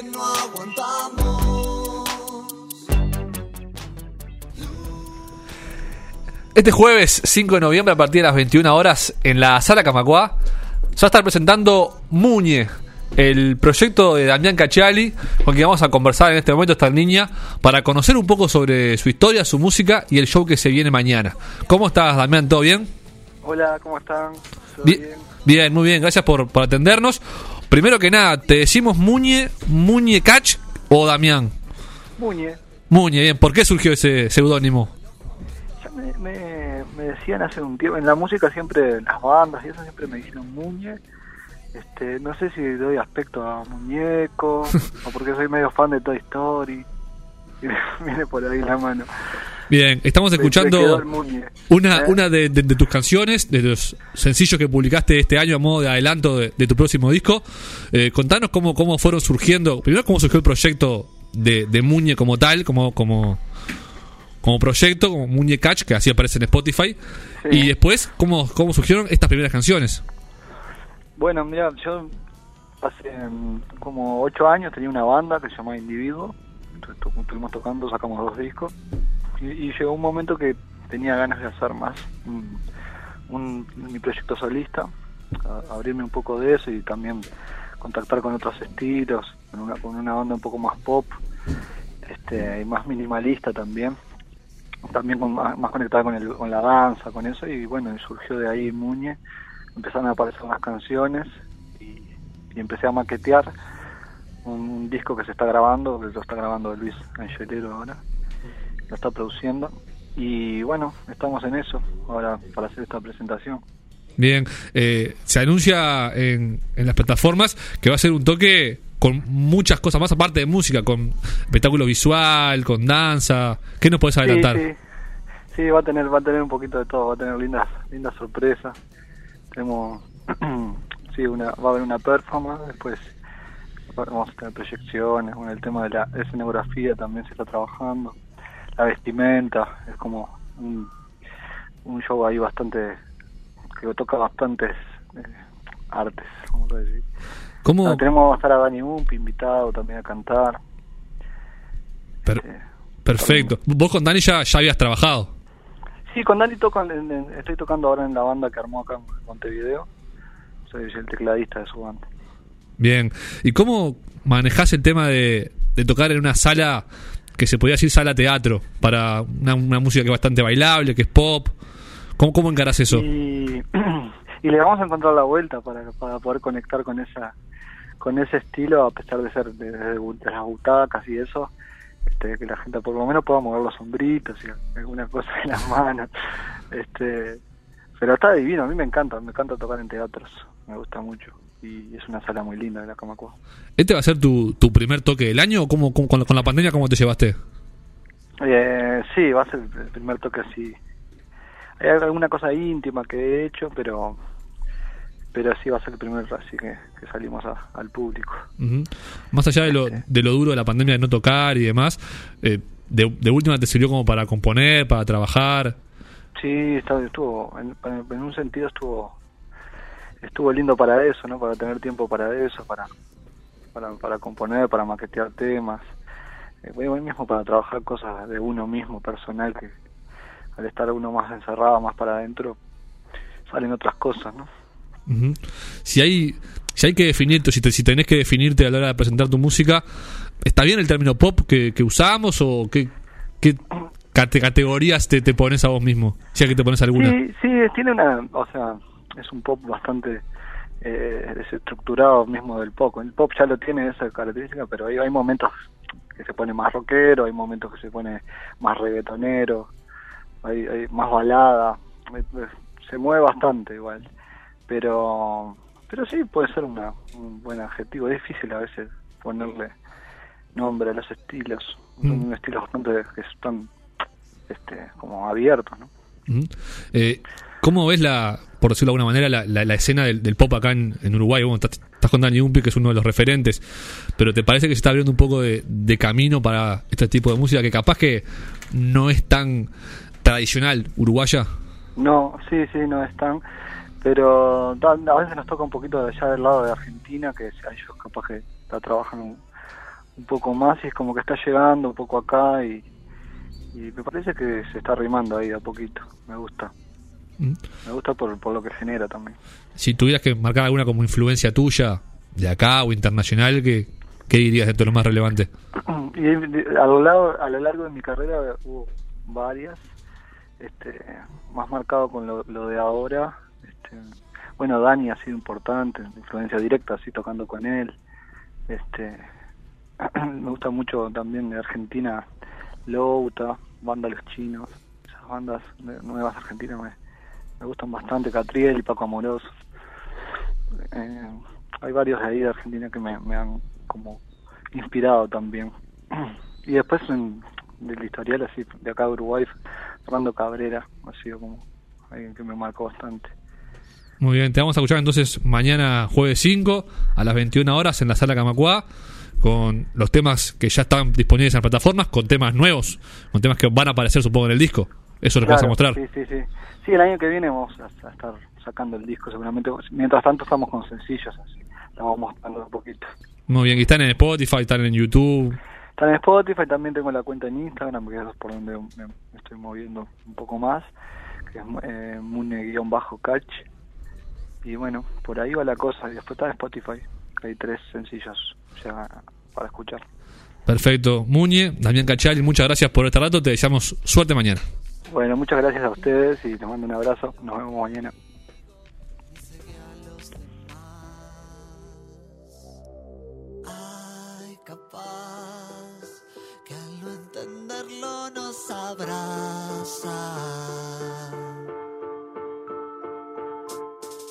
que no aguantamos. Este jueves 5 de noviembre a partir de las 21 horas en la Sala Camacuá se va a estar presentando Muñe, el proyecto de Damián Cachali, con quien vamos a conversar en este momento esta niña para conocer un poco sobre su historia, su música y el show que se viene mañana. ¿Cómo estás, Damián? ¿Todo bien? Hola, ¿cómo están? ¿Todo Bien, bien, muy bien, gracias por, por atendernos. Primero que nada, ¿te decimos Muñe, Muñe Cach o Damián? Muñe. Muñe, bien, ¿por qué surgió ese seudónimo? Ya me, me, me decían hace un tiempo, en la música siempre, en las bandas y eso siempre me dijeron Muñe. Este, no sé si doy aspecto a muñeco o porque soy medio fan de Toy Story. Viene por ahí la mano. Bien, estamos escuchando una, ¿Eh? una de, de- de tus canciones, de los sencillos que publicaste este año a modo de adelanto de, de tu próximo disco. Eh, contanos cómo, cómo fueron surgiendo, primero cómo surgió el proyecto de, de Muñe como tal, como, como, como proyecto, como Muñe Catch, que así aparece en Spotify. Sí. Y después, cómo, cómo surgieron estas primeras canciones. Bueno, mira, yo hace como ocho años tenía una banda que se llamaba Individuo. Estuvimos tocando, sacamos dos discos. Y, llegó un momento que tenía ganas de hacer más un, mi proyecto solista, abrirme un poco de eso y también contactar con otros estilos, con una, con una onda un poco más pop este, y más minimalista también. También con, más, conectada con, con la danza, con eso. Y bueno, surgió de ahí Muñe empezaron a aparecer las canciones y empecé a maquetear un, un disco que se está grabando, que lo está grabando Luis Angelero ahora, lo está produciendo y bueno, estamos en eso ahora para hacer esta presentación. Bien, eh, se anuncia en, en las plataformas que va a ser un toque con muchas cosas más aparte de música, con espectáculo visual, con danza. ¿Qué nos puedes adelantar? Sí, sí. Sí, va a tener va a tener un poquito de todo, va a tener lindas lindas sorpresas. Tenemos sí, una va a haber una performance, después vamos a tener proyecciones, bueno, el tema de la escenografía también se está trabajando, la vestimenta, es como un, un show ahí bastante que toca bastantes eh, artes, vamos a decir. ¿Cómo? Tenemos a estar a Dani invitado también a cantar. Per- Eh, perfecto. Vos con Dani ya, ya habías trabajado. Sí, con Dani toco, en- en- estoy tocando ahora en la banda que armó acá en Montevideo. Soy el tecladista de su banda. Bien. ¿Y cómo manejás el tema de, tocar en una sala que se podría decir sala teatro para una, una música que es bastante bailable, que es pop? ¿Cómo, cómo encarás eso? Y, y le vamos a encontrar la vuelta para, para poder conectar con esa con ese estilo, a pesar de ser de las butacas y eso, este, que la gente por lo menos pueda mover los sombritos y alguna cosa en las manos. Este, pero está divino, a mí me encanta, me encanta tocar en teatros, me gusta mucho. Y es una sala muy linda de la Camacua. ¿Este va a ser tu, tu primer toque del año o cómo, cómo- con, la, con la pandemia cómo te llevaste? Eh, sí, va a ser el primer toque así. Hay alguna cosa íntima que he hecho, pero pero sí va a ser el primer así que, que salimos a- al público. Ujú. Más allá de lo, de lo duro de la pandemia de no tocar y demás, eh, de, de última te sirvió como para componer, para trabajar. Sí, está- estuvo, en, en un sentido estuvo estuvo lindo para eso, ¿no? Para tener tiempo para eso, para para, para componer, para maquetear temas. Eh, bueno, hoy mismo para trabajar cosas de uno mismo, personal, que al estar uno más encerrado, más para adentro, salen otras cosas, ¿no? Ujú. Si hay si hay que definirte, si, te, si tenés que definirte a la hora de presentar tu música, ¿está bien el término pop que, que usamos o qué, qué cate- categorías te, te pones a vos mismo? Si es que te pones alguna. Sí, sí, tiene una, o sea, es un pop bastante eh, desestructurado mismo del pop. El pop ya lo tiene esa característica, pero hay, hay momentos que se pone más rockero, hay momentos que se pone más reggaetonero, hay, hay más balada, eh, eh, se mueve bastante igual. Pero, pero sí puede ser una, un buen adjetivo. Es difícil a veces ponerle nombre a los estilos. Son Mm. estilos bastante que están este, como abiertos, ¿no? Eh, ¿Cómo ves la, por decirlo de alguna manera, la, la- escena del, del pop acá en, Uruguay? Bueno, estás, estás con Dani Umpi, que es uno de los referentes, pero ¿te parece que se está abriendo un poco de, camino para este tipo de música que capaz que no es tan tradicional uruguaya? No, sí, sí, no están. Pero da- a veces nos toca un poquito de allá del lado de Argentina, que ellos capaz que la trabajan un- un poco más y es como que está llegando un poco acá y, me parece que se está arrimando ahí a poquito. Me gusta. Mm. Me gusta por, por lo que genera también. Si tuvieras que marcar alguna como influencia tuya, de acá o internacional, ¿qué, qué dirías de todo lo más relevante? Y a lo largo, a lo largo de mi carrera hubo varias, este, más marcado con lo, lo de ahora. Este, bueno, Dani ha sido importante, influencia directa, así tocando con él. Este, me gusta mucho también de Argentina, Louta, Banda Los Chinos, esas bandas de- nuevas argentinas me, me gustan bastante, Catriel y Paco Amoroso. Eh, hay varios de ahí de Argentina que me, han como inspirado también. Y después en, del historial así, de acá de Uruguay, Fernando Cabrera, ha sido como alguien que me marcó bastante. Muy bien, te vamos a escuchar entonces mañana jueves 5 a las 21 horas en la sala Camacuá con los temas que ya están disponibles en las plataformas, con temas nuevos, con temas que van a aparecer supongo en el disco. Eso es lo que vas a Claro, mostrar. Sí, sí, sí. Sí, el año que viene vamos a, a estar sacando el disco seguramente. Mientras tanto estamos con sencillos así. Estamos mostrando un poquito. Muy bien, y están en Spotify, están en YouTube. Está en Spotify, también tengo la cuenta en Instagram, que es por donde me, estoy moviendo un poco más, que es eh, mune-catch. Y bueno, por ahí va la cosa. Y después está en Spotify, que hay tres sencillos ya para escuchar. Perfecto. Muñe, Damián Cachali, muchas gracias por este rato. Te deseamos suerte mañana. Bueno, muchas gracias a ustedes y les mando un abrazo. Nos vemos mañana. Ay, capaz que al no entenderlo nos abraza.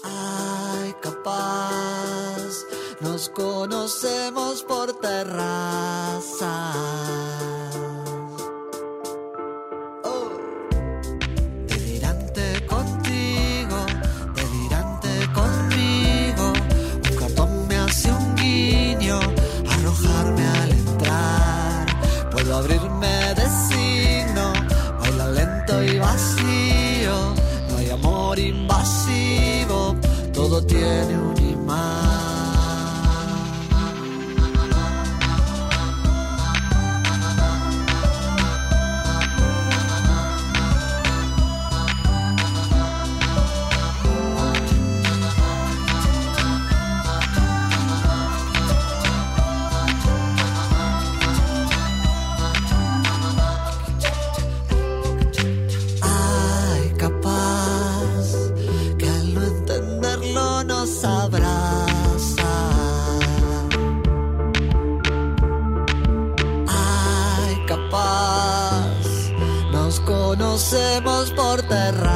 Ay, capaz nos conocemos por terraza. Nos abraza. Ay, capaz nos conocemos por terraza.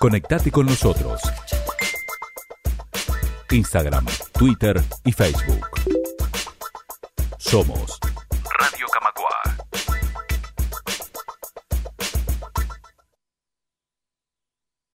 Conectate con nosotros. Instagram, Twitter y Facebook. Somos